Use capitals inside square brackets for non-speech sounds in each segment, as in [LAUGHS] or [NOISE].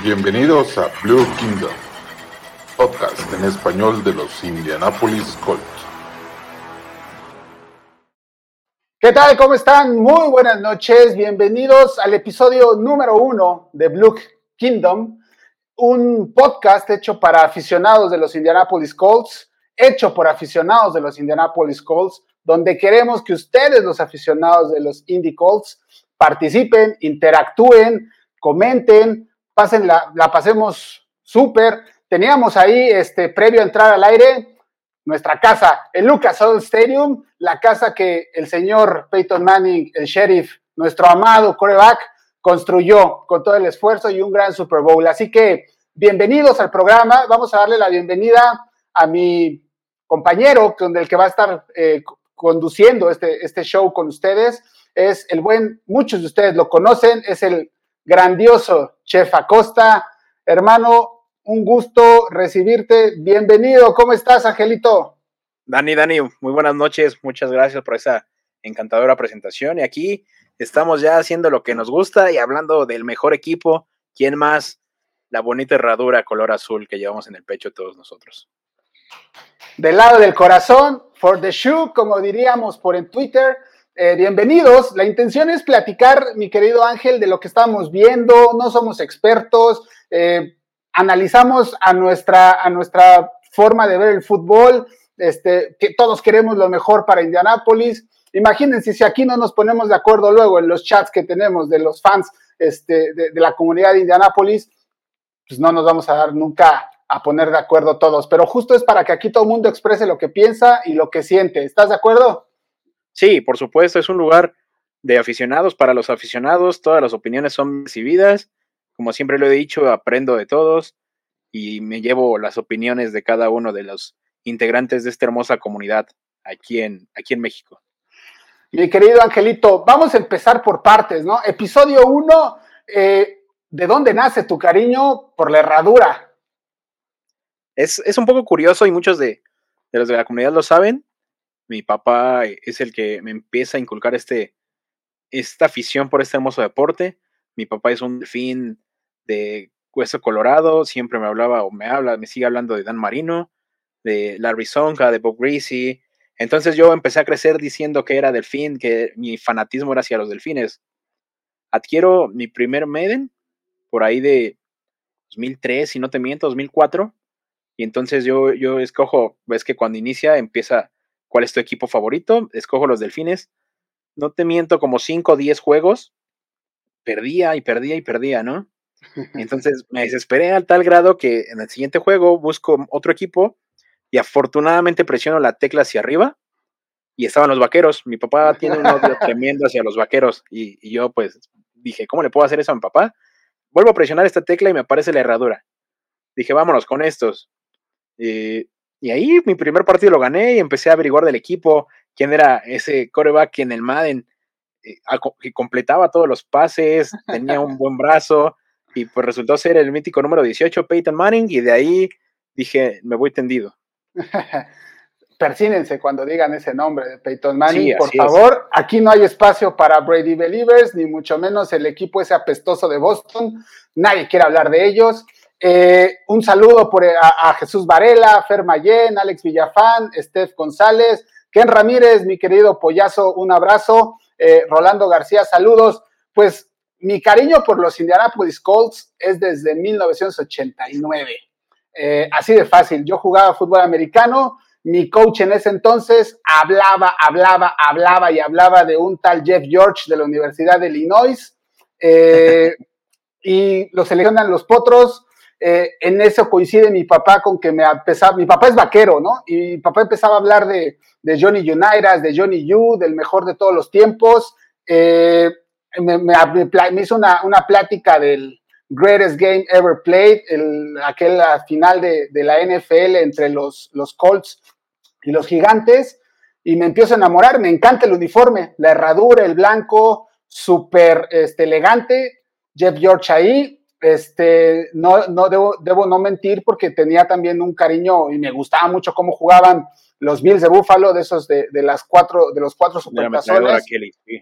Bienvenidos a Blue Kingdom, podcast en español de los Indianapolis Colts. ¿Qué tal? ¿Cómo están? Muy buenas noches. Bienvenidos al episodio número uno de Blue Kingdom, un podcast hecho para aficionados de los Indianapolis Colts, hecho por aficionados de los Indianapolis Colts, donde queremos que ustedes, los aficionados de los Indy Colts, participen, interactúen, comenten, pasen la, pasemos súper. Teníamos ahí, este, previo a entrar al aire, nuestra casa, el Lucas Oil Stadium, la casa que el señor Peyton Manning, el sheriff, nuestro amado coreback, construyó con todo el esfuerzo y un gran Super Bowl. Así que bienvenidos al programa. Vamos a darle la bienvenida a mi compañero con el que va a estar eh, conduciendo este, este show con ustedes. Es el buen, muchos de ustedes lo conocen, es el grandioso Chef Acosta. Hermano, un gusto recibirte. Bienvenido. ¿Cómo estás, Angelito? Dani, Dani, muy buenas noches. Muchas gracias por esa encantadora presentación. Y aquí estamos ya haciendo lo que nos gusta y hablando del mejor equipo. ¿Quién más? La bonita herradura color azul que llevamos en el pecho todos nosotros. Del lado del corazón, for the shoe, como diríamos por en Twitter. Eh, bienvenidos. La intención es platicar, mi querido Ángel, de lo que estamos viendo. No somos expertos. Eh, analizamos a nuestra, a nuestra forma de ver el fútbol. Este, que todos queremos lo mejor para Indianápolis. Imagínense si aquí no nos ponemos de acuerdo luego en los chats que tenemos de los fans este, de, de la comunidad de Indianápolis, pues no nos vamos a dar nunca a poner de acuerdo todos. Pero justo es para que aquí todo el mundo exprese lo que piensa y lo que siente. ¿Estás de acuerdo? Sí, por supuesto, es un lugar de aficionados para los aficionados. Todas las opiniones son recibidas. Como siempre lo he dicho, aprendo de todos y me llevo las opiniones de cada uno de los integrantes de esta hermosa comunidad aquí en, aquí en México. Mi querido Angelito, vamos a empezar por partes, ¿no? Episodio 1, eh, ¿de dónde nace tu cariño por la herradura? Es, es un poco curioso y muchos de, de, los de la comunidad lo saben. Mi papá es el que me empieza a inculcar este, esta afición por este hermoso deporte. Mi papá es un delfín de hueso colorado, siempre me hablaba o me habla, me sigue hablando de Dan Marino, de Larry Sonka, de Bob Greasy, entonces yo empecé a crecer diciendo que era delfín, que mi fanatismo era hacia los delfines. Adquiero mi primer Maiden por ahí de 2003, si no te miento, 2004. Y entonces yo, yo escojo, ves que cuando inicia empieza cuál es tu equipo favorito, escojo los delfines. No te miento, como 5 o 10 juegos, perdía y perdía y perdía, ¿no? [LAUGHS] Entonces me desesperé al tal grado que en el siguiente juego busco otro equipo y afortunadamente presiono la tecla hacia arriba y estaban los vaqueros. Mi papá tiene un odio [LAUGHS] tremendo hacia los vaqueros y, y, yo pues dije, ¿cómo le puedo hacer eso a mi papá? Vuelvo a presionar esta tecla y me aparece la herradura. Dije, vámonos con estos. Eh, y ahí mi primer partido lo gané y empecé a averiguar del equipo quién era ese coreback en el Madden eh, que completaba todos los pases, [LAUGHS] tenía un buen brazo y pues resultó ser el mítico número 18, Peyton Manning, y de ahí dije, me voy tendido. [LAUGHS] Persínense cuando digan ese nombre de Peyton Manning, sí, por favor. Es. Aquí no hay espacio para Brady Believers, ni mucho menos el equipo ese apestoso de Boston. Nadie quiere hablar de ellos. Eh, un saludo por, a, a, Jesús Varela, Fer Mayen, Alex Villafán, Steph González, Ken Ramírez, mi querido Pollazo, un abrazo. Eh, Rolando García, saludos. Pues mi cariño por los Indianapolis Colts es desde 1989. Eh, así de fácil. Yo jugaba fútbol americano. Mi coach en ese entonces hablaba, hablaba, hablaba y hablaba de un tal Jeff George de la Universidad de Illinois. Eh, [LAUGHS] y lo seleccionan los potros. Eh, en eso coincide mi papá con que me empezaba. Mi papá es vaquero, ¿no? Y mi papá empezaba a hablar de, Johnny Unitas, de Johnny U, del mejor de todos los tiempos. Me, me, me, hizo una, una plática del, greatest game ever played, el, aquel final de, de, la NFL entre los, los Colts y los Gigantes, y me empiezo a enamorar, me encanta el uniforme, la herradura, el blanco, súper este, elegante, Jeff George ahí, este, no, no debo, debo no mentir porque tenía también un cariño y me gustaba mucho cómo jugaban los Bills de Buffalo, de esos de, de las cuatro, de los cuatro supertazones.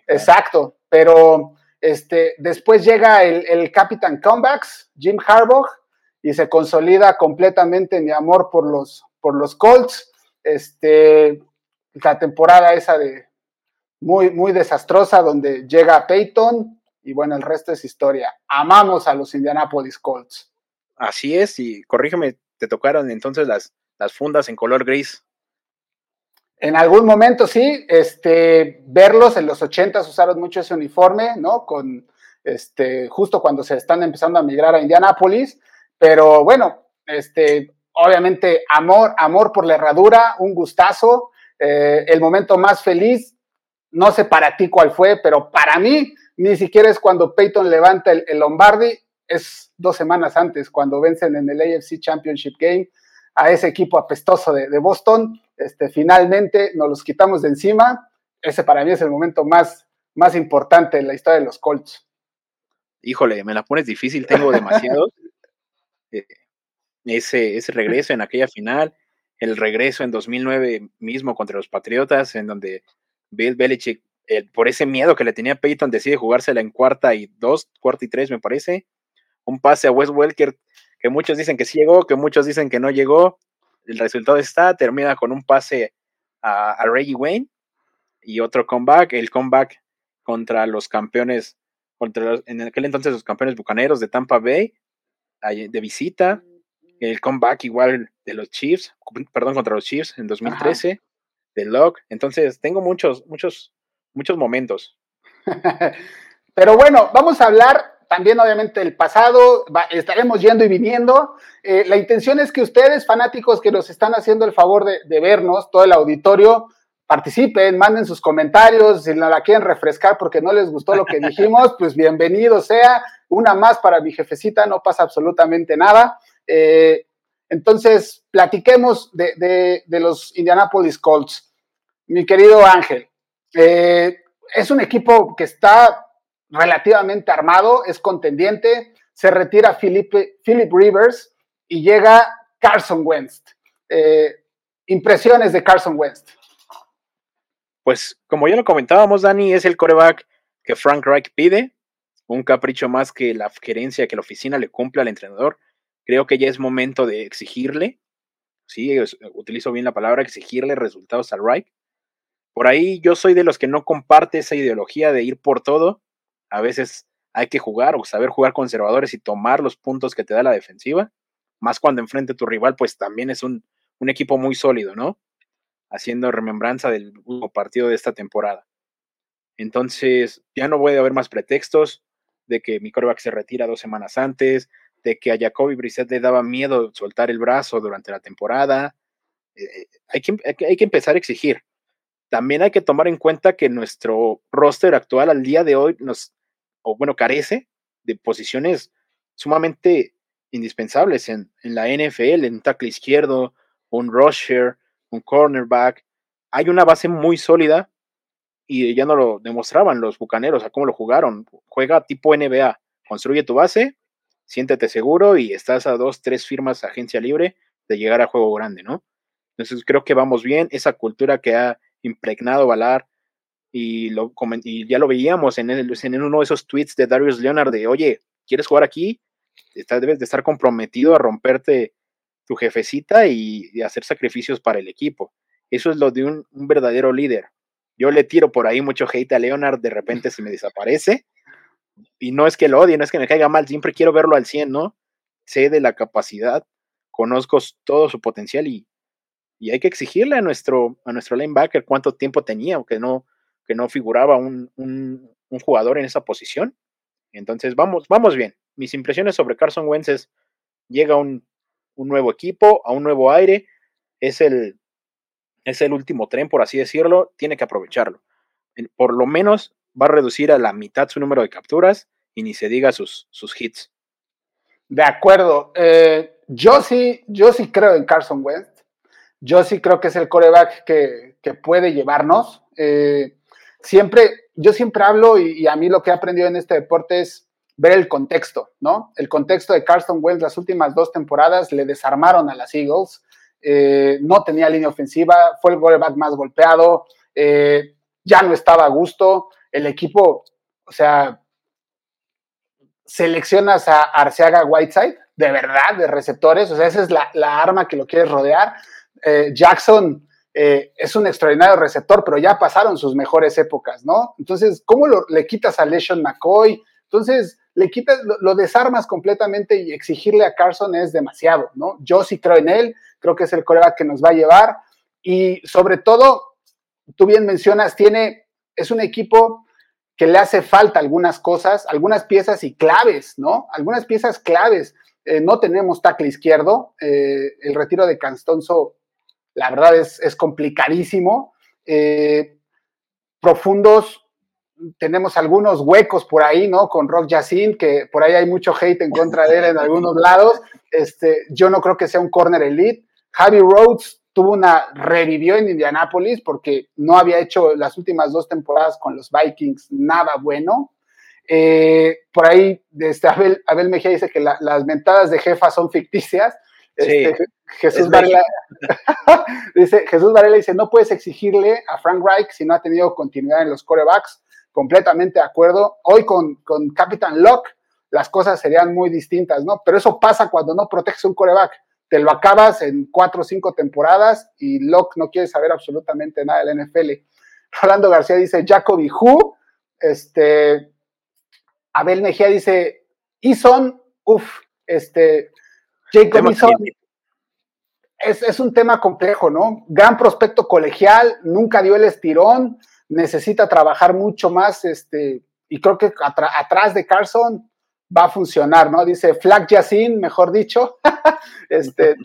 Exacto, pero Este, después llega el, el Capitán Comebacks, Jim Harbaugh, y se consolida completamente mi amor por los, por los Colts. Este, la temporada esa de muy, muy desastrosa, donde llega Peyton, y bueno, el resto es historia. Amamos a los Indianapolis Colts. Así es, y corrígeme, te tocaron entonces las, las fundas en color gris. En algún momento sí, este, verlos en los 80 usaron mucho ese uniforme, ¿no? Con, este, justo cuando se están empezando a migrar a Indianápolis, pero bueno, este, obviamente amor, amor por la herradura, un gustazo, eh, el momento más feliz, no sé para ti cuál fue, pero para mí ni siquiera es cuando Peyton levanta el, el Lombardi, es dos semanas antes, cuando vencen en el AFC Championship Game a ese equipo apestoso de, Boston. Este, finalmente nos los quitamos de encima. Ese para mí es el momento más, más importante en la historia de los Colts. Híjole, me la pones difícil, tengo [LAUGHS] demasiado. Eh, ese, ese regreso en aquella final, el regreso en 2009 mismo contra los Patriotas, en donde Bill Belichick, por ese miedo que le tenía Peyton, decide jugársela en cuarta y dos, cuarta y tres, me parece. Un pase a Wes Welker que muchos dicen que sí llegó, que muchos dicen que no llegó. El resultado está, termina con un pase a, Reggie Wayne y otro comeback, el comeback contra los campeones, contra en aquel entonces los campeones bucaneros de Tampa Bay, de visita, el comeback igual de los Chiefs, perdón, contra los Chiefs en 2013, de Locke. Entonces, tengo muchos, muchos, muchos momentos. [LAUGHS] Pero bueno, vamos a hablar también obviamente el pasado, estaremos yendo y viniendo. Eh, la intención es que ustedes, fanáticos que nos están haciendo el favor de, vernos, todo el auditorio, participen, manden sus comentarios, si la quieren refrescar porque no les gustó lo que [LAUGHS] dijimos, pues bienvenido sea, una más para mi jefecita, no pasa absolutamente nada. Eh, entonces, platiquemos de, los Indianapolis Colts. Mi querido Ángel, eh, es un equipo que está relativamente armado, es contendiente, se retira Philip, Rivers y llega Carson Wentz. Eh, impresiones de Carson Wentz. Pues como ya lo comentábamos, Dani, es el coreback que Frank Reich pide, un capricho más que la gerencia, que la oficina le cumple al entrenador. Creo que ya es momento de exigirle, sí, utilizo bien la palabra, exigirle resultados al Reich. Por ahí yo soy de los que no comparte esa ideología de ir por todo a veces hay que jugar o saber jugar conservadores y tomar los puntos que te da la defensiva, más cuando enfrente a tu rival, pues también es un, equipo muy sólido, ¿no? Haciendo remembranza del último partido de esta temporada. Entonces, ya no puede haber más pretextos de que mi coreback se retira dos semanas antes, de que a Jacoby Brissett le daba miedo soltar el brazo durante la temporada. Eh, eh, hay, que, hay que empezar a exigir. También hay que tomar en cuenta que nuestro roster actual al día de hoy nos o bueno, carece de posiciones sumamente indispensables en, la NFL, en un tackle izquierdo, un rusher, un cornerback. Hay una base muy sólida y ya no lo demostraban los bucaneros a cómo lo jugaron. Juega tipo NBA, construye tu base, siéntete seguro y estás a dos, tres firmas agencia libre de llegar a juego grande, ¿no? Entonces creo que vamos bien. Esa cultura que ha impregnado Valar y, lo, y ya lo veíamos en, en uno de esos tweets de Darius Leonard de, oye, ¿quieres jugar aquí? debes de estar comprometido a romperte tu jefecita y, hacer sacrificios para el equipo. Eso es lo de un, verdadero líder. Yo le tiro por ahí mucho hate a Leonard, de repente se me desaparece. Y no es que lo odie, no es que me caiga mal, siempre quiero verlo al 100, ¿no? Sé de la capacidad, conozco todo su potencial y, y hay que exigirle a nuestro, a nuestro linebacker cuánto tiempo tenía, aunque no, que no figuraba un, jugador en esa posición. Entonces, vamos, vamos bien. Mis impresiones sobre Carson Wentz es, llega un, un nuevo equipo, a un nuevo aire, es el, es el último tren, por así decirlo, tiene que aprovecharlo. Por lo menos va a reducir a la mitad su número de capturas y ni se diga sus, sus hits. De acuerdo. Eh, yo sí, yo sí creo en Carson Wentz. Yo sí creo que es el coreback que, que puede llevarnos. Eh, siempre, yo siempre hablo y, a mí lo que he aprendido en este deporte es ver el contexto, ¿no? El contexto de Carson Wentz las últimas dos temporadas le desarmaron a las Eagles, eh, no tenía línea ofensiva, fue el quarterback más golpeado, eh, ya no estaba a gusto, el equipo, o sea, seleccionas a Arceaga Whiteside, de verdad, de receptores, o sea, esa es la, arma que lo quieres rodear. Eh, Jackson eh, es un extraordinario receptor, pero ya pasaron sus mejores épocas, ¿no? Entonces, ¿cómo le quitas a LeSean McCoy? Entonces, le quitas, lo, desarmas completamente y exigirle a Carson es demasiado, ¿no? Yo sí creo en él, creo que es el colega que nos va a llevar y sobre todo, tú bien mencionas, tiene, es un equipo que le hace falta algunas cosas, algunas piezas y claves, ¿no? Algunas piezas claves. Eh, no tenemos tackle izquierdo, el retiro de Canstonzo, la verdad es, es complicadísimo. Eh, profundos, tenemos algunos huecos por ahí, ¿no? Con Rock Yacine, que por ahí hay mucho hate en contra de él en algunos lados. Este, yo no creo que sea un corner elite. Javi Rhodes tuvo una, revivió en Indianapolis porque no había hecho las últimas dos temporadas con los Vikings nada bueno. Eh, por ahí este, Abel, Abel, Mejía dice que las mentadas de jefa son ficticias. Este, Jesús Varela [LAUGHS] dice, Jesús Varela dice, no puedes exigirle a Frank Reich si no ha tenido continuidad en los corebacks completamente de acuerdo. Hoy con, con Captain Locke las cosas serían muy distintas, ¿no? Pero eso pasa cuando no proteges un coreback. Te lo acabas en cuatro o cinco temporadas y Locke no quiere saber absolutamente nada del NFL. [LAUGHS] Rolando García dice Jacoby Who. Este, Abel Mejía dice Ison, uff, este, Jacob Ison. Es, es, un tema complejo, ¿no? Gran prospecto colegial, nunca dio el estirón, necesita trabajar mucho más, este, y creo que atrás de Carson va a funcionar, ¿no? Dice Flag Yacine, mejor dicho. [LAUGHS] este,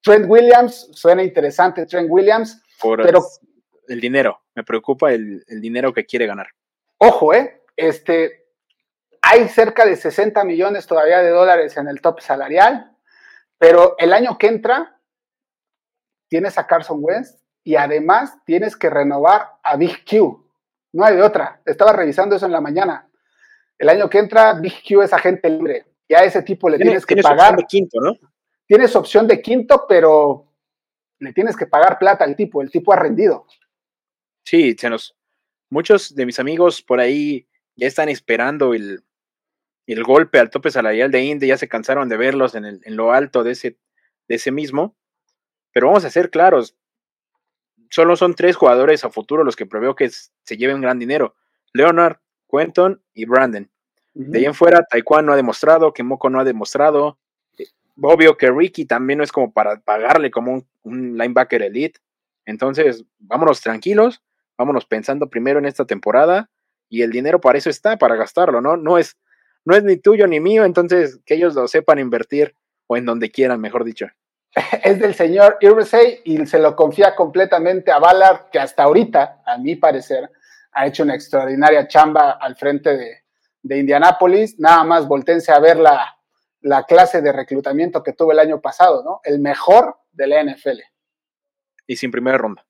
Trent Williams, suena interesante Trent Williams, pero el dinero, me preocupa el, dinero que quiere ganar. Ojo, ¿eh? Este, hay cerca de 60 millones todavía de dólares en el top salarial, pero el año que entra tienes a Carson Wentz y además tienes que renovar a Big Q. No hay de otra. Estaba revisando eso en la mañana. El año que entra, Big Q es agente libre. Y a ese tipo le tienes, que pagar. de quinto, ¿no? Tienes opción de quinto, pero le tienes que pagar plata al tipo. El tipo ha rendido. Sí, se nos. Muchos de mis amigos por ahí ya están esperando el, el golpe al tope salarial de Indy, ya se cansaron de verlos en, el, en lo alto de ese, de ese mismo. Pero vamos a ser claros, solo son tres jugadores a futuro los que preveo que se lleven gran dinero. Leonard, Quentin y Brandon. De ahí en fuera, Taekwondo no ha demostrado, que Moko no ha demostrado. Eh, obvio que Ricky también no es como para pagarle como un, linebacker elite. Entonces, vámonos tranquilos, vámonos pensando primero en esta temporada y el dinero para eso está, para gastarlo, ¿no? No es, no es ni tuyo ni mío, entonces que ellos lo sepan invertir o en donde quieran, mejor dicho. [LAUGHS] es del señor Irsay y se lo confía completamente a Ballard, que hasta ahorita, a mi parecer, ha hecho una extraordinaria chamba al frente de, de Indianápolis. Nada más voltense a ver la, la, clase de reclutamiento que tuvo el año pasado, ¿no? El mejor de la NFL. Y sin primera ronda.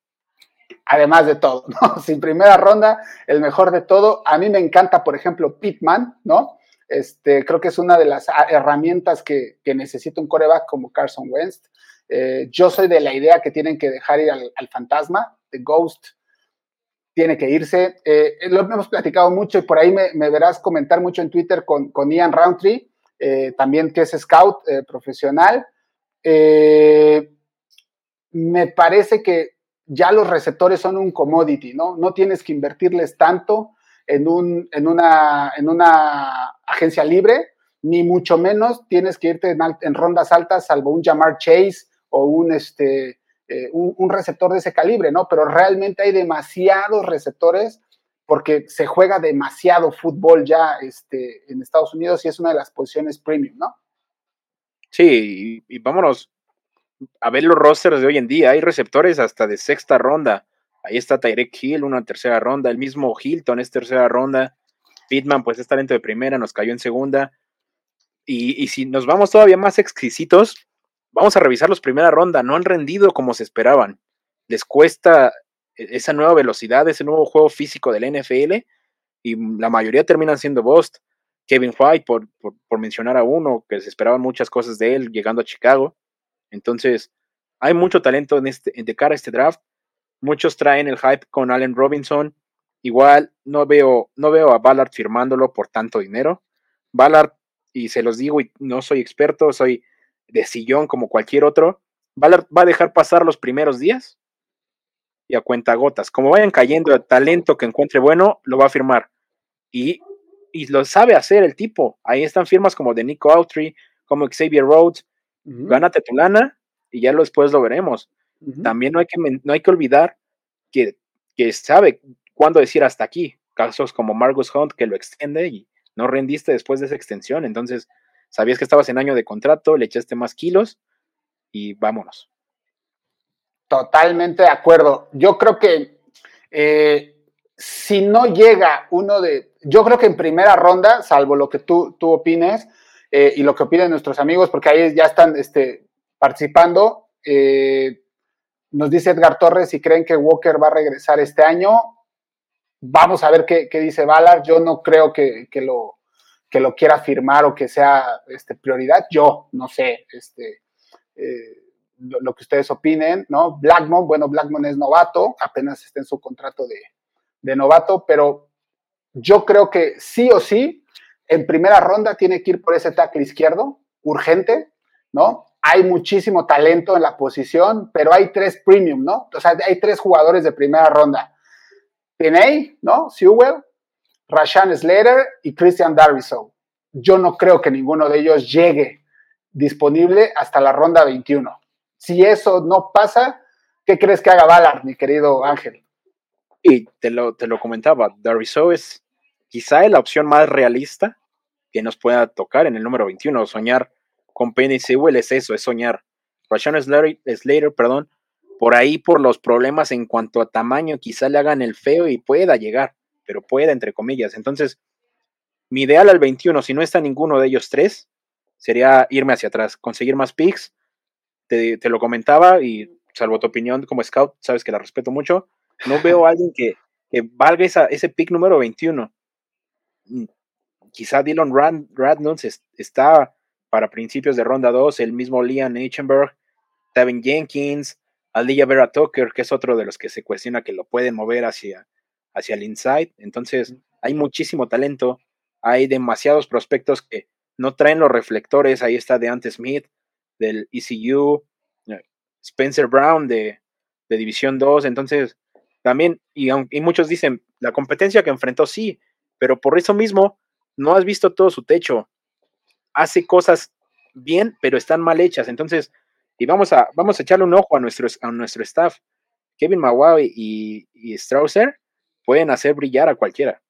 Además de todo, [LAUGHS] ¿no? Sin primera ronda, el mejor de todo. A mí me encanta, por ejemplo, Pittman, ¿no? Este, creo que es una de las herramientas que, necesita un coreback como Carson Wentz. Eh, yo soy de la idea que tienen que dejar ir al, fantasma, The Ghost tiene que irse. Eh, lo hemos platicado mucho y por ahí me, verás comentar mucho en Twitter con, Ian Roundtree, eh, también que es scout profesional. me parece que ya los receptores son un commodity, ¿no? No tienes que invertirles tanto en, un, en, una, en una agencia libre, ni mucho menos tienes que irte en, rondas altas, salvo un Jamar Chase o un, este, eh, un, receptor de ese calibre, ¿no? Pero realmente hay demasiados receptores porque se juega demasiado fútbol ya este, en Estados Unidos y es una de las posiciones premium, ¿no? Sí, y, y vámonos a ver los rosters de hoy en día. Hay receptores hasta de sexta ronda. Ahí está Tyrek Hill, una tercera ronda. El mismo Hilton es tercera ronda. Pittman, pues es talento de primera, nos cayó en segunda. Y, si nos vamos todavía más exquisitos, vamos a revisar los primera ronda. No han rendido como se esperaban. Les cuesta e, esa nueva velocidad, ese nuevo juego físico del NFL. Y la mayoría terminan siendo Bost. Kevin White, por, por mencionar a uno, que se esperaban muchas cosas de él llegando a Chicago. Entonces, hay mucho talento en este, de cara a este draft Muchos traen el hype con Allen Robinson. Igual no veo, no veo a Ballard firmándolo por tanto dinero. Ballard y se los digo y no soy experto, soy de sillón como cualquier otro, va a, dejar pasar los primeros días y a cuenta gotas. Como vayan cayendo el talento que encuentre bueno, lo va a firmar. Y, y lo sabe hacer el tipo. Ahí están firmas como de Nico Autry, como Xavier Rhodes. Gánate tu lana y ya después lo veremos. También no hay que, no hay que olvidar que, que sabe cuándo decir hasta aquí. Casos como Margus Hunt que lo extiende y no rendiste después de esa extensión. Entonces, sabías que estabas en año de contrato, le echaste más kilos y vámonos. Totalmente de acuerdo. Yo creo que eh, si no llega uno de, yo creo que en primera ronda, salvo lo que tú, tú opines eh, y lo que opinen nuestros amigos, porque ahí ya están este, participando, eh, nos dice Edgar Torres si creen que Walker va a regresar este año. Vamos a ver qué, dice Ballard. Yo no creo que, lo, quiera firmar o que sea este, prioridad. Yo no sé este, eh, lo, que ustedes opinen, ¿no? Blackmon, bueno, Blackmon es novato, apenas está en su contrato de novato, pero yo creo que sí o sí, en primera ronda tiene que ir por ese tackle izquierdo, urgente, ¿no? Hay muchísimo talento en la posición, pero hay tres premium, ¿no? O sea, hay tres jugadores de primera ronda. Pinay, ¿no? Sewell, Rashan Slater y Christian Darviso. Yo no creo que ninguno de ellos llegue disponible hasta la ronda 21. Si eso no pasa, ¿qué crees que haga Ballard, mi querido Ángel? Y te lo, te lo comentaba, Darviso es quizá la opción más realista que nos pueda tocar en el número 21, soñar con Penny Sewell es eso, es soñar. Rashawn Slater, perdón, por ahí por los problemas en cuanto a tamaño, quizá le hagan el feo y pueda llegar, pero pueda, entre comillas. Entonces, mi ideal al 21, si no está ninguno de ellos tres, sería irme hacia atrás, conseguir más picks. Te, lo comentaba y salvo tu opinión como scout, sabes que la respeto mucho. No veo a alguien que, valga ese pick número 21. Mm, quizá Dylan Radnons está para principios de ronda 2, el mismo Liam Eichenberg, Tevin Jenkins, Aliyah Vera Tucker, que es otro de los que se cuestiona que lo pueden mover hacia, hacia el inside. Entonces, hay muchísimo talento, hay demasiados prospectos que no traen los reflectores. Ahí está Deante Smith del ECU, eh, Spencer Brown de, de División 2. Entonces, también, y, y muchos dicen, la competencia que enfrentó sí, pero por eso mismo no has visto todo su techo hace cosas bien, pero están mal hechas. Entonces, y vamos a, vamos a echarle un ojo a nuestro, a nuestro staff. Kevin Maguire y, y Strausser pueden hacer brillar a cualquiera.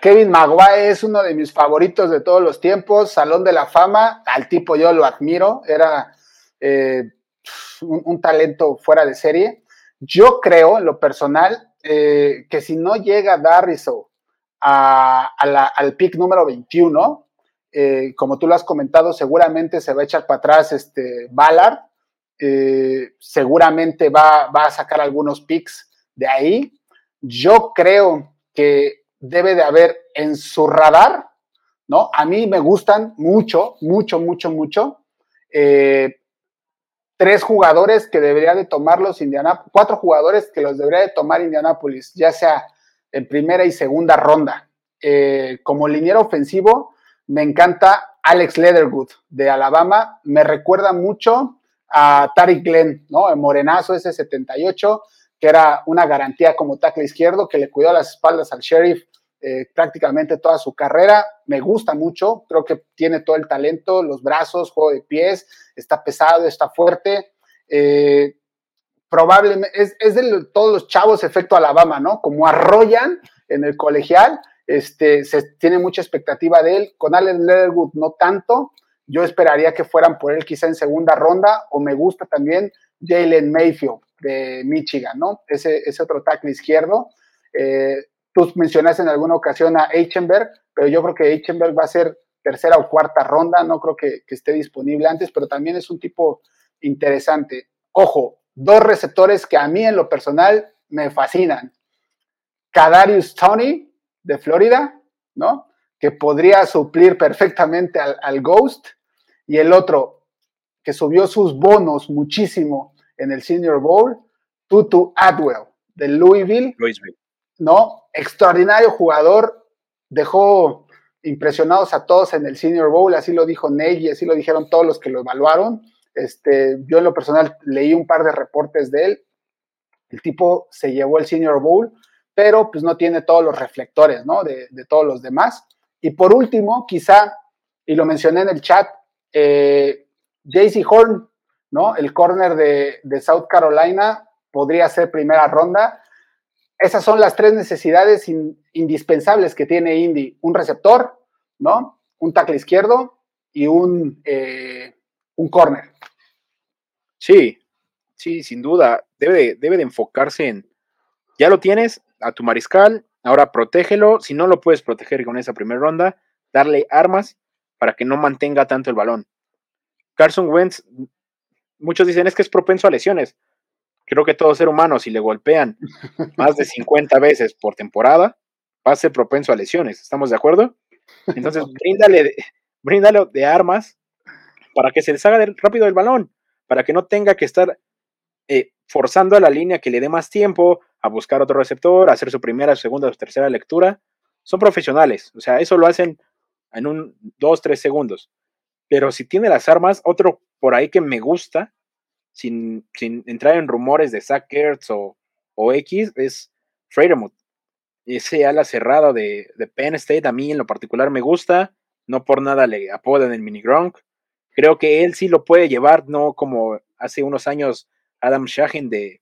Kevin Maguire es uno de mis favoritos de todos los tiempos, Salón de la Fama, al tipo yo lo admiro, era eh, un, talento fuera de serie. Yo creo, en lo personal, eh, que si no llega Darriso al pick número 21, eh, como tú lo has comentado, seguramente se va a echar para atrás este Ballard, eh, seguramente va, a sacar algunos picks de ahí. Yo creo que debe de haber en su radar, ¿no? A mí me gustan mucho, mucho, mucho, mucho. Eh, tres jugadores que debería de tomar los Indianapolis, cuatro jugadores que los debería de tomar Indianapolis, ya sea en primera y segunda ronda. como liniero ofensivo, me encanta Alex Leatherwood de Alabama, me recuerda mucho a Tariq Glenn, ¿no? El morenazo ese 78, que era una garantía como tackle izquierdo, que le cuidó las espaldas al sheriff eh, prácticamente toda su carrera. Me gusta mucho, creo que tiene todo el talento, los brazos, juego de pies, está pesado, está fuerte. Eh, probablemente es, es, de todos los chavos efecto Alabama, ¿no? Como arrollan en el colegial, este, se tiene mucha expectativa de él. Con Allen Leatherwood no tanto. Yo esperaría que fueran por él quizá en segunda ronda. O me gusta también Jalen Mayfield de Michigan, ¿no? Ese, ese otro tackle izquierdo. Eh, tú mencionaste en alguna ocasión a Eichenberg, pero yo creo que Eichenberg va a ser tercera o cuarta ronda. No creo que, que esté disponible antes, pero también es un tipo interesante. Ojo, dos receptores que a mí en lo personal me fascinan. Kadarius Tony de Florida, ¿no? Que podría suplir perfectamente al, Ghost. Y el otro, que subió sus bonos muchísimo en el Senior Bowl, Tutu Adwell, de Louisville. Louisville. ¿No? Extraordinario jugador. Dejó impresionados a todos en el Senior Bowl, así lo dijo Ney y así lo dijeron todos los que lo evaluaron. Este, yo en lo personal leí un par de reportes de él. El tipo se llevó el Senior Bowl, pero pues no tiene todos los reflectores, ¿no? De, todos los demás. Y por último, quizá, y lo mencioné en el chat, eh, Horn, ¿no? El corner de, de South Carolina podría ser primera ronda. Esas son las tres necesidades indispensables que tiene Indy. Un receptor, ¿no? Un tackle izquierdo y un, eh, un corner. Sí, sí, sin duda. Debe debe de enfocarse en, ya lo tienes, a tu mariscal, ahora protégelo. Si no lo puedes proteger con esa primera ronda, darle armas para que no mantenga tanto el balón. Carson Wentz, muchos dicen es que es propenso a lesiones creo que todo ser humano, si le golpean [LAUGHS] más de 50 veces por temporada, va a ser propenso a lesiones. ¿Estamos de acuerdo? Entonces, [LAUGHS] bríndale, bríndale de armas para que se deshaga rápido el balón, para que no tenga que estar eh, forzando a la línea que le dé más tiempo a buscar otro receptor, a hacer su primera, segunda o tercera lectura. Son profesionales, o sea, eso lo hacen en un dos, tres segundos. Pero si tiene las armas, otro por ahí que me gusta sin, entrar en rumores de Zach o, o X, es Freedom. Ese ala cerrada de, de, Penn State a mí en lo particular me gusta. No por nada le apodan el mini Gronk. Creo que él sí lo puede llevar, no como hace unos años Adam Shahin de,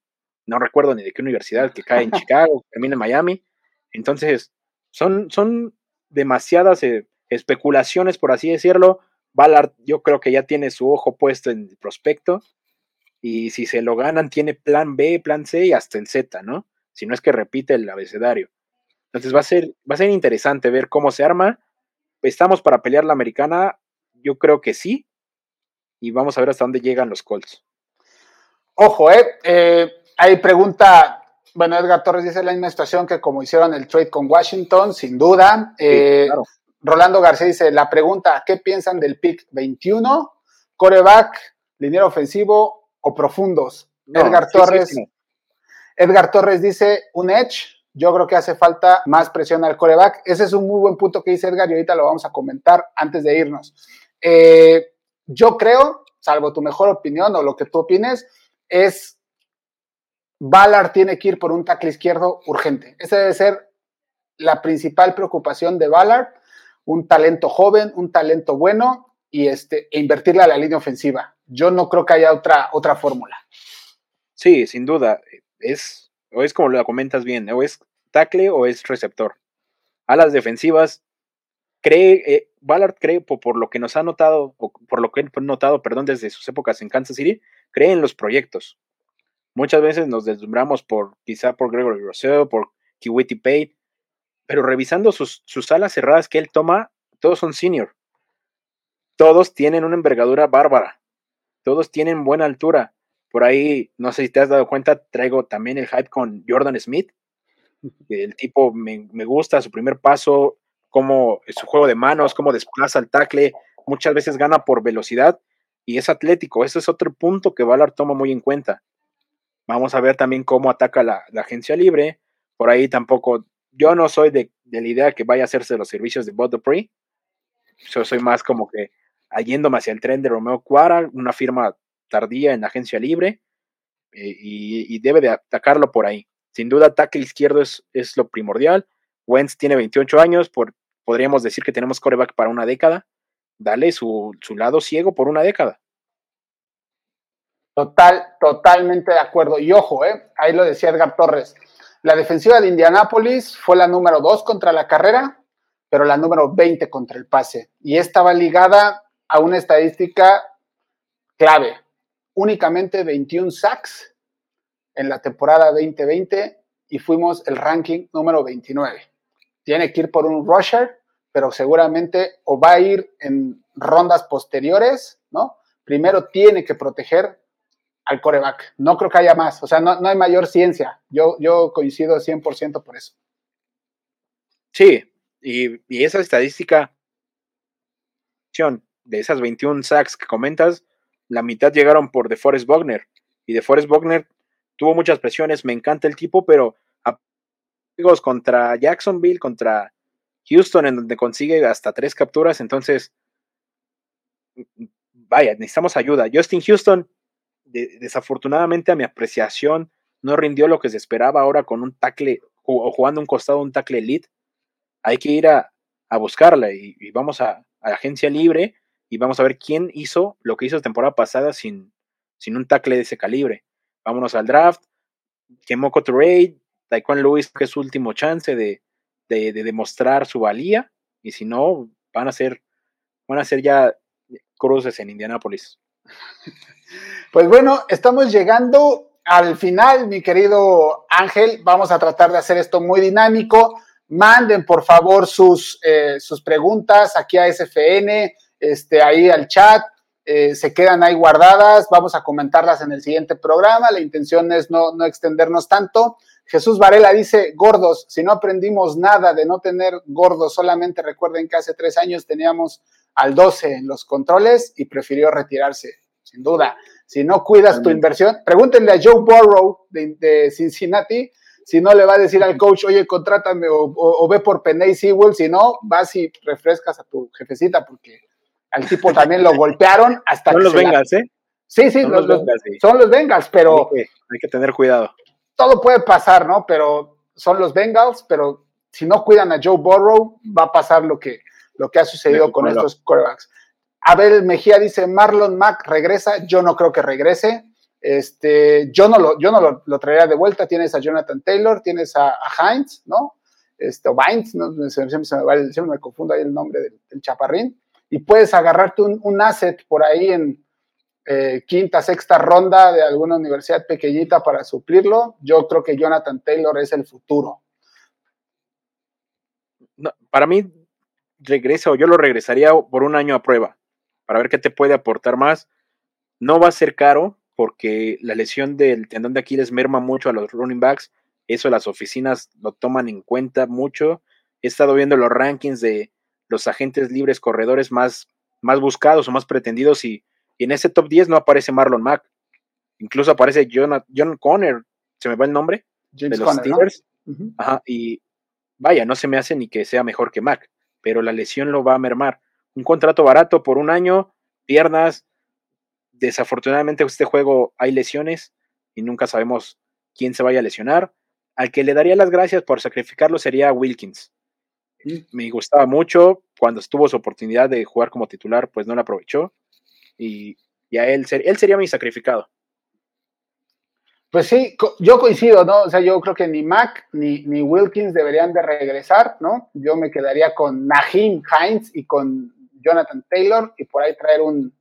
no recuerdo ni de qué universidad, que cae en [LAUGHS] Chicago, termina en Miami. Entonces, son, son demasiadas eh, especulaciones, por así decirlo. Ballard, yo creo que ya tiene su ojo puesto en el prospecto y si se lo ganan tiene plan B, plan C y hasta el Z, ¿no? Si no es que repite el abecedario. Entonces va a ser, va a ser interesante ver cómo se arma. ¿Estamos para pelear la americana? Yo creo que sí. Y vamos a ver hasta dónde llegan los Colts. Ojo, ¿eh? eh hay pregunta, bueno, Edgar Torres dice la misma situación que como hicieron el trade con Washington, sin duda. Eh, Rolando García dice, la pregunta, ¿qué piensan del pick 21? Coreback, liniero ofensivo o profundos. Edgar Torres. Edgar Torres dice un edge. Yo creo que hace falta más presión al coreback. Ese es un muy buen punto que dice Edgar y ahorita lo vamos a comentar antes de irnos. Eh, yo creo, salvo tu mejor opinión o lo que tú opines, es Ballard tiene que ir por un tackle izquierdo urgente. Esa debe ser la principal preocupación de Ballard. Un talento joven, un talento bueno y este, e invertirle a la línea ofensiva yo no creo que haya otra, otra fórmula. Sí, sin duda. Es, o es como lo comentas bien, o es tackle o es receptor. A las defensivas, cree, eh, Ballard cree, por, lo que nos ha notado, o por lo que he notado, perdón, desde sus épocas en Kansas City, cree en los proyectos. Muchas veces nos deslumbramos por, quizá por Gregory Rousseau, por Kiwiti Pay, pero revisando sus, sus alas cerradas que él toma, todos son senior. Todos tienen una envergadura bárbara todos tienen buena altura. Por ahí, no sé si te has dado cuenta, traigo también el hype con Jordan Smith. El tipo me, gusta, su primer paso, como su juego de manos, cómo desplaza el tackle, muchas veces gana por velocidad y es atlético. Ese es otro punto que Ballard toma muy en cuenta. Vamos a ver también cómo ataca la, agencia libre. Por ahí tampoco, yo no soy de, la idea que vaya a hacerse los servicios de Bot Dupree. Yo soy más como que yéndome hacia el tren de Romeo Cuara, una firma tardía en la agencia libre, eh, y, debe de atacarlo por ahí. Sin duda, ataque izquierdo es, lo primordial. Wentz tiene 28 años, por, podríamos decir que tenemos coreback para una década. Dale su lado ciego por una década. Total, totalmente de acuerdo. Y ojo, eh, ahí lo decía Edgar Torres. La defensiva de Indianápolis fue la número 2 contra la carrera, pero la número 20 contra el pase. Y estaba ligada a una estadística clave. Únicamente 21 sacks en la temporada 2020 y fuimos el ranking número 29. Tiene que ir por un rusher, pero seguramente o va a ir en rondas posteriores, ¿no? Primero tiene que proteger al coreback. No creo que haya más, o sea, no, hay mayor ciencia. Yo, yo coincido 100% por eso. Sí, y, y esa estadística, de esas 21 sacks que comentas, la mitad llegaron por DeForest Bogner. Y DeForest Bogner tuvo muchas presiones, me encanta el tipo, pero amigos contra Jacksonville, contra Houston, en donde consigue hasta tres capturas. Entonces, vaya, necesitamos ayuda. Justin Houston, desafortunadamente a mi apreciación, no rindió lo que se esperaba ahora con un tackle o jugando un costado un tackle elite. Hay que ir a, buscarla y, vamos a, a, agencia libre y vamos a ver quién hizo lo que hizo la temporada pasada sin, sin un tackle de ese calibre. Vámonos al draft. Kemoko Trade, Taekwondo Lewis, que es su último chance de, de, demostrar su valía. Y si no, van a ser, van a ser ya cruces en Indianápolis. Pues bueno, estamos llegando al final, mi querido Ángel. Vamos a tratar de hacer esto muy dinámico. Manden, por favor, sus, eh, sus preguntas aquí a SFN, este, ahí al chat. Eh, se quedan ahí guardadas, vamos a comentarlas en el siguiente programa, la intención es no, no extendernos tanto. Jesús Varela dice, gordos, si no aprendimos nada de no tener gordos, solamente recuerden que hace tres años teníamos al 12 en los controles y prefirió retirarse, sin duda. Si no cuidas tu inversión, pregúntenle a Joe Burrow de, Cincinnati si no le va a decir al coach, oye, contrátame o, ve por Penay Sewell, si no, vas y refrescas a tu jefecita porque al tipo también lo [LAUGHS] golpearon hasta son los Bengals, ¿eh? Sí, sí, son los, Bengals, son los Bengals, pero hay que, tener cuidado. Todo puede pasar, ¿no? Pero son los Bengals, pero si no cuidan a Joe Burrow, va a pasar lo que, lo que ha sucedido con estos quarterbacks. Abel Mejía dice, Marlon Mack regresa, yo no creo que regrese. Este, yo no lo, yo no lo, traería de vuelta. Tienes a Jonathan Taylor, tienes a, Heinz, ¿no? Este, o Vines, ¿no? siempre, me, me confundo ahí el nombre del chaparrín y puedes agarrarte un, asset por ahí en eh, quinta, sexta ronda de alguna universidad pequeñita para suplirlo. Yo creo que Jonathan Taylor es el futuro. para mí, regreso, yo lo regresaría por un año a prueba, para ver qué te puede aportar más. No va a ser caro, porque la lesión del tendón de Aquiles merma mucho a los running backs. Eso las oficinas lo toman en cuenta mucho. He estado viendo los rankings de, los agentes libres corredores más, más buscados o más pretendidos y, en ese top 10 no aparece Marlon Mack. Incluso aparece John, John Conner, se me va el nombre, de los Steelers. Ajá, y vaya, no se me hace ni que sea mejor que Mack, pero la lesión lo va a mermar. Un contrato barato por un año, piernas. Desafortunadamente este juego hay lesiones y nunca sabemos quién se vaya a lesionar. Al que le daría las gracias por sacrificarlo sería Wilkins me gustaba mucho. Cuando estuvo su oportunidad de jugar como titular, pues no la aprovechó. Y, a él, él sería mi sacrificado. Pues sí, yo coincido, ¿no? O sea, yo creo que ni Mac ni, ni Wilkins deberían de regresar, ¿no? Yo me quedaría con Nahim Hines y con Jonathan Taylor y por ahí traer un,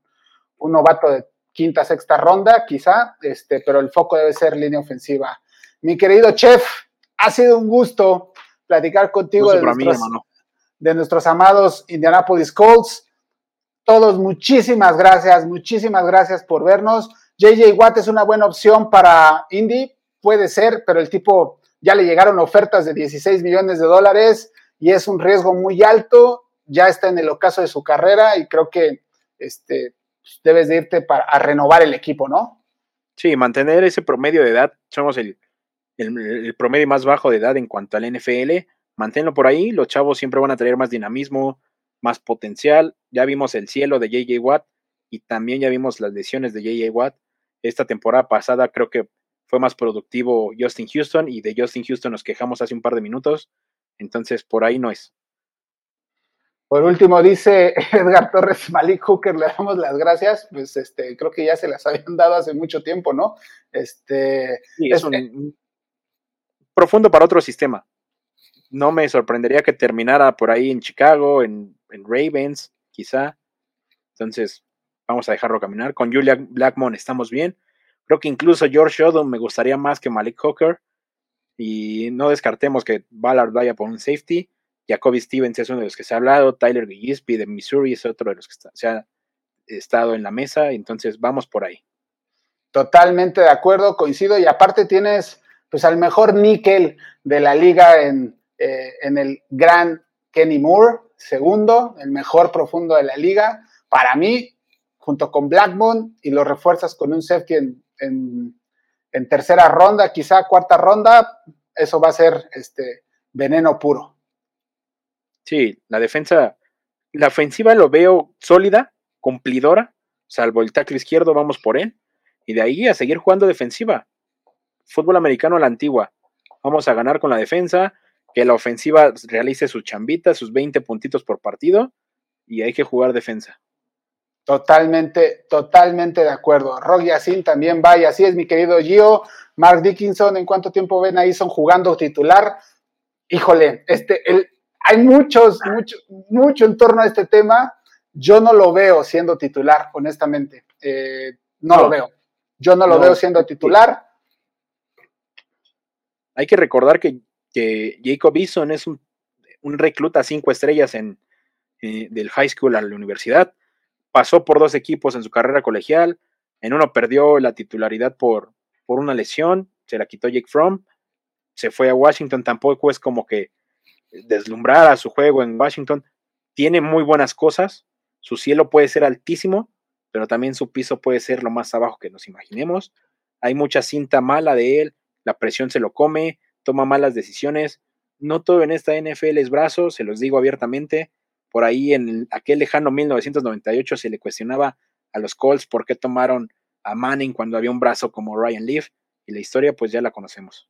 un novato de quinta, sexta ronda, quizá, este, pero el foco debe ser línea ofensiva. Mi querido chef, ha sido un gusto platicar contigo de nuestros, de nuestros, amados Indianapolis Colts. Todos, muchísimas gracias, muchísimas gracias por vernos. JJ Watt es una buena opción para Indy, puede ser, pero el tipo ya le llegaron ofertas de 16 millones de dólares y es un riesgo muy alto. Ya está en el ocaso de su carrera y creo que este, pues, debes de irte para, a renovar el equipo, ¿no? Sí, mantener ese promedio de edad. Somos el el, promedio más bajo de edad en cuanto al NFL. Manténlo por ahí, los chavos siempre van a tener más dinamismo, más potencial. Ya vimos el cielo de JJ Watt y también ya vimos las lesiones de JJ Watt. Esta temporada pasada creo que fue más productivo Justin Houston y de Justin Houston nos quejamos hace un par de minutos. Entonces, por ahí no es. Por último, dice [LAUGHS] Edgar Torres, Malik Hooker, le damos las gracias. Pues este, creo que ya se las habían dado hace mucho tiempo, ¿no? Este, es, un, profundo para otro sistema. No me sorprendería que terminara por ahí en Chicago, en, Ravens, quizá. Entonces, vamos a dejarlo caminar. Con Julia Blackmon estamos bien. Creo que incluso George Odom me gustaría más que Malik Hooker. Y no descartemos que Ballard vaya por un safety. Jacoby Stevens es uno de los que se ha hablado. Tyler Gillespie de Missouri es otro de los que se ha estado en la mesa. Entonces, vamos por ahí. Totalmente de acuerdo, coincido. Y aparte tienes pues al mejor níquel de la liga en, eh, en el gran Kenny Moore, segundo, el mejor profundo de la liga. Para mí, junto con Blackmon y lo refuerzas con un safety en, en, tercera ronda, quizá cuarta ronda, eso va a ser este veneno puro. Sí, la defensa, la ofensiva lo veo sólida, cumplidora, salvo el tackle izquierdo, vamos por él. Y de ahí a seguir jugando defensiva. Fútbol americano a la antigua. Vamos a ganar con la defensa, que la ofensiva realice sus chambitas, sus 20 puntitos por partido, y hay que jugar defensa. Totalmente, totalmente de acuerdo. Rock Yacine también va, y así es, mi querido Gio. Mark Dickinson, ¿en cuánto tiempo ven ahí son jugando titular? Híjole, este, el, hay muchos, mucho, mucho en torno a este tema. Yo no lo veo siendo titular, honestamente. Eh, no, lo veo. Yo no lo veo siendo titular. Hay que recordar que, Jacob Eason es un, recluta cinco estrellas en, eh, del high school a la universidad. Pasó por dos equipos en su carrera colegial. En uno perdió la titularidad por, por una lesión. Se la quitó Jake Fromm. Se fue a Washington. Tampoco es como que deslumbrar a su juego en Washington. Tiene muy buenas cosas. Su cielo puede ser altísimo, pero también su piso puede ser lo más abajo que nos imaginemos. Hay mucha cinta mala de él, la presión se lo come, toma malas decisiones. No todo en esta NFL es brazo, se los digo abiertamente. Por ahí en aquel lejano 1998 se le cuestionaba a los Colts por qué tomaron a Manning cuando había un brazo como Ryan Leaf y la historia pues ya la conocemos.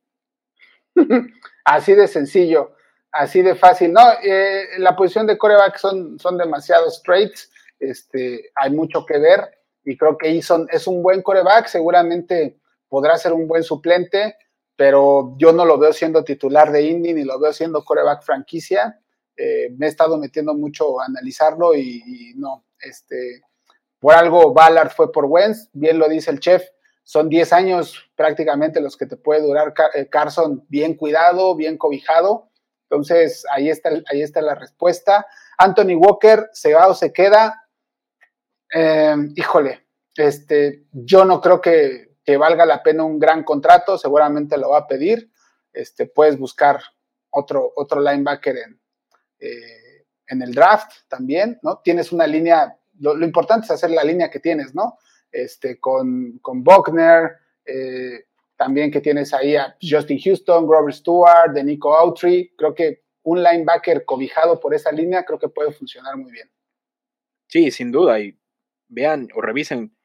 [LAUGHS] Así de sencillo así de fácil. No, eh, la posición de coreback son, son demasiado straights, este, hay mucho que ver y creo que Eason es un buen coreback, seguramente podrá ser un buen suplente, pero yo no lo veo siendo titular de Indy ni lo veo siendo coreback franquicia. Eh, me he estado metiendo mucho a analizarlo y, no, este, por algo Ballard fue por Wentz, bien lo dice el chef, son 10 años prácticamente los que te puede durar eh, Carson bien cuidado, bien cobijado entonces, ahí está, ahí está la respuesta. Anthony Walker, ¿se va o se queda? Eh, híjole, este, yo no creo que, valga la pena un gran contrato, seguramente lo va a pedir. Este, puedes buscar otro, otro linebacker en, eh, en el draft también, ¿no? Tienes una línea, lo, importante es hacer la línea que tienes, ¿no? Este, con, con Buckner, eh, también que tienes ahí a Justin Houston, Grover Stewart, de Nico Autry. Creo que un linebacker cobijado por esa línea creo que puede funcionar muy bien. Sí, sin duda. Y vean o revisen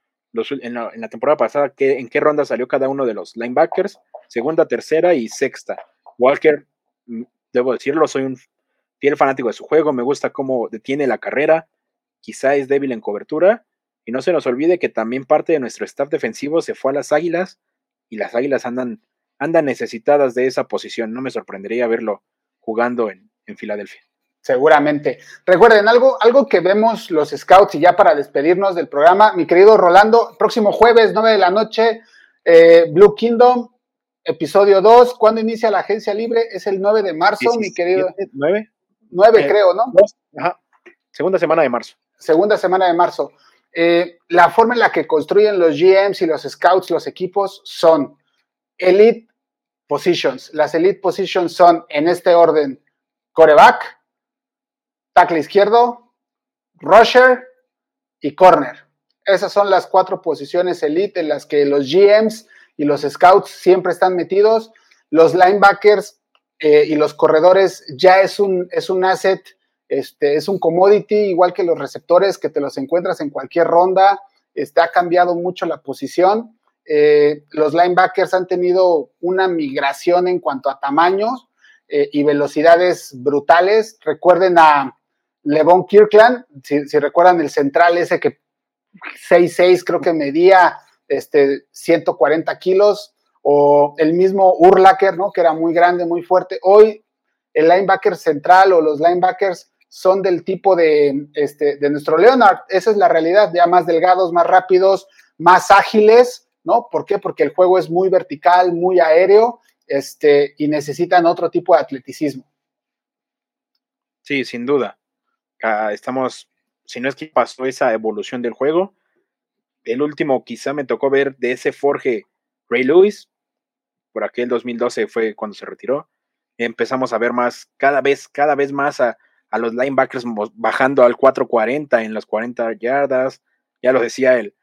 en, la, temporada pasada en qué ronda salió cada uno de los linebackers. Segunda, tercera y sexta. Walker, mm, debo decirlo, soy un fiel fanático de su juego. Me gusta cómo detiene la carrera. Quizá es débil en cobertura. Y no se nos olvide que también parte de nuestro staff defensivo se fue a las Águilas y las Águilas andan, andan necesitadas de esa posición. No me sorprendería verlo jugando en, Filadelfia. Seguramente. Recuerden, algo, algo que vemos los scouts y ya para despedirnos del programa, mi querido Rolando, próximo jueves, 9 de la noche, eh, Blue Kingdom, episodio 2. ¿Cuándo inicia la agencia libre? Es el 9 de marzo, mi querido. 9. 9 eh, creo, ¿no? Ajá. Segunda semana de marzo. Segunda semana de marzo. Eh, la forma en la que construyen los GMs y los scouts, los equipos, son elite positions. Las elite positions son en este orden: coreback, tackle izquierdo, rusher y corner. Esas son las cuatro posiciones elite en las que los GMs y los scouts siempre están metidos. Los linebackers eh, y los corredores ya es un, es un asset este, es un commodity, igual que los receptores que te los encuentras en cualquier ronda. Este, ha cambiado mucho la posición. Eh, los linebackers han tenido una migración en cuanto a tamaños eh, y velocidades brutales. Recuerden a Levon Kirkland, si, recuerdan el central ese que 6'6 creo que medía este, 140 kilos, o el mismo Urlacher, ¿no? que era muy grande, muy fuerte. Hoy el linebacker central o los linebackers son del tipo de, este, de nuestro Leonard. Esa es la realidad, ya más delgados, más rápidos, más ágiles, ¿no? ¿Por qué? Porque el juego es muy vertical, muy aéreo, este, y necesitan otro tipo de atleticismo. Sí, sin duda. Estamos, si no es que pasó esa evolución del juego, el último quizá me tocó ver de ese Forge Ray Lewis, por aquel 2012 fue cuando se retiró. Empezamos a ver más, cada vez, cada vez más a, a los linebackers bajando al 440 en las 40 yardas. Ya lo decía el,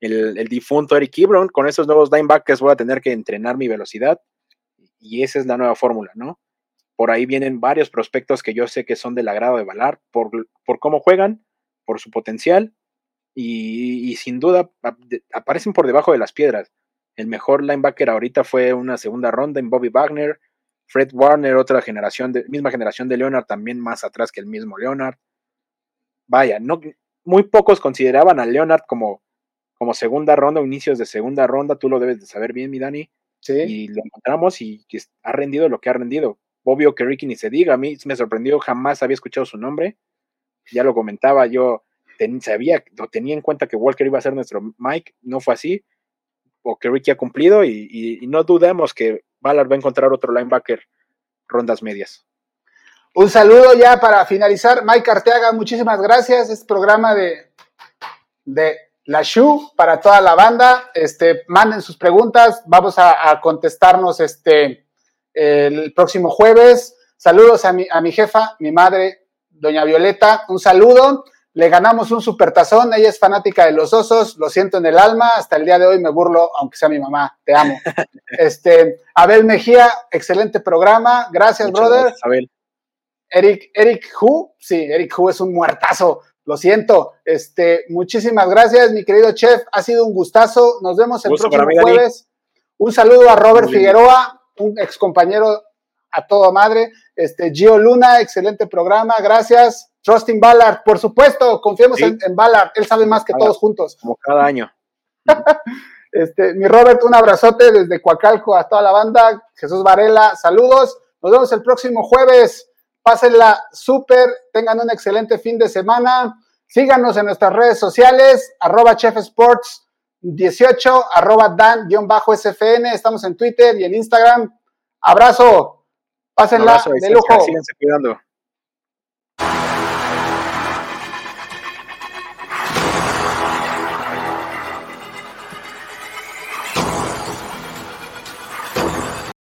el, difunto Eric Ebron, con esos nuevos linebackers voy a tener que entrenar mi velocidad y esa es la nueva fórmula, ¿no? Por ahí vienen varios prospectos que yo sé que son del agrado de Valar por, por cómo juegan, por su potencial y, sin duda aparecen por debajo de las piedras. El mejor linebacker ahorita fue una segunda ronda en Bobby Wagner, Fred Warner, otra generación, de, misma generación de Leonard, también más atrás que el mismo Leonard. Vaya, no, muy pocos consideraban a Leonard como, como segunda ronda o inicios de segunda ronda, tú lo debes de saber bien, mi Dani. Sí. Y lo encontramos y ha rendido lo que ha rendido. Obvio que Ricky ni se diga, a mí me sorprendió, jamás había escuchado su nombre. Ya lo comentaba, yo sabía, lo tenía en cuenta que Walker iba a ser nuestro Mike, no fue así, o que Ricky ha cumplido y, no dudemos que Ballard va a encontrar otro linebacker rondas medias. Un saludo ya para finalizar, Mike Arteaga, muchísimas gracias, este programa de, de la Shu para toda la banda, este, manden sus preguntas, vamos a, contestarnos este, el próximo jueves. Saludos a mi, a mi jefa, mi madre, doña Violeta, un saludo. Le ganamos un supertazón, ella es fanática de los osos, lo siento en el alma, hasta el día de hoy me burlo, aunque sea mi mamá, te amo. [LAUGHS] este, Abel Mejía, excelente programa, gracias, brother. Abel. Eric, Eric Hu, sí, Eric Hu es un muertazo, lo siento. Este, muchísimas gracias, mi querido chef, ha sido un gustazo, nos vemos el próximo jueves. Un saludo a Robert Figueroa, un ex compañero a toda madre. Este, Gio Luna, excelente programa, gracias. Trusting Ballard, por supuesto, confiemos en, Ballard, él sabe más que todos juntos. Como cada año. [LAUGHS] este, mi Robert, un abrazote desde Coacalco a toda la banda. Jesús Varela, saludos. Nos vemos el próximo jueves. Pásenla súper, tengan un excelente fin de semana. Síganos en nuestras redes sociales, arroba Chef Sports 18, arroba Dan-SFN. Estamos en Twitter y en Instagram. Abrazo. Pásenla de lujo. Síganse cuidando.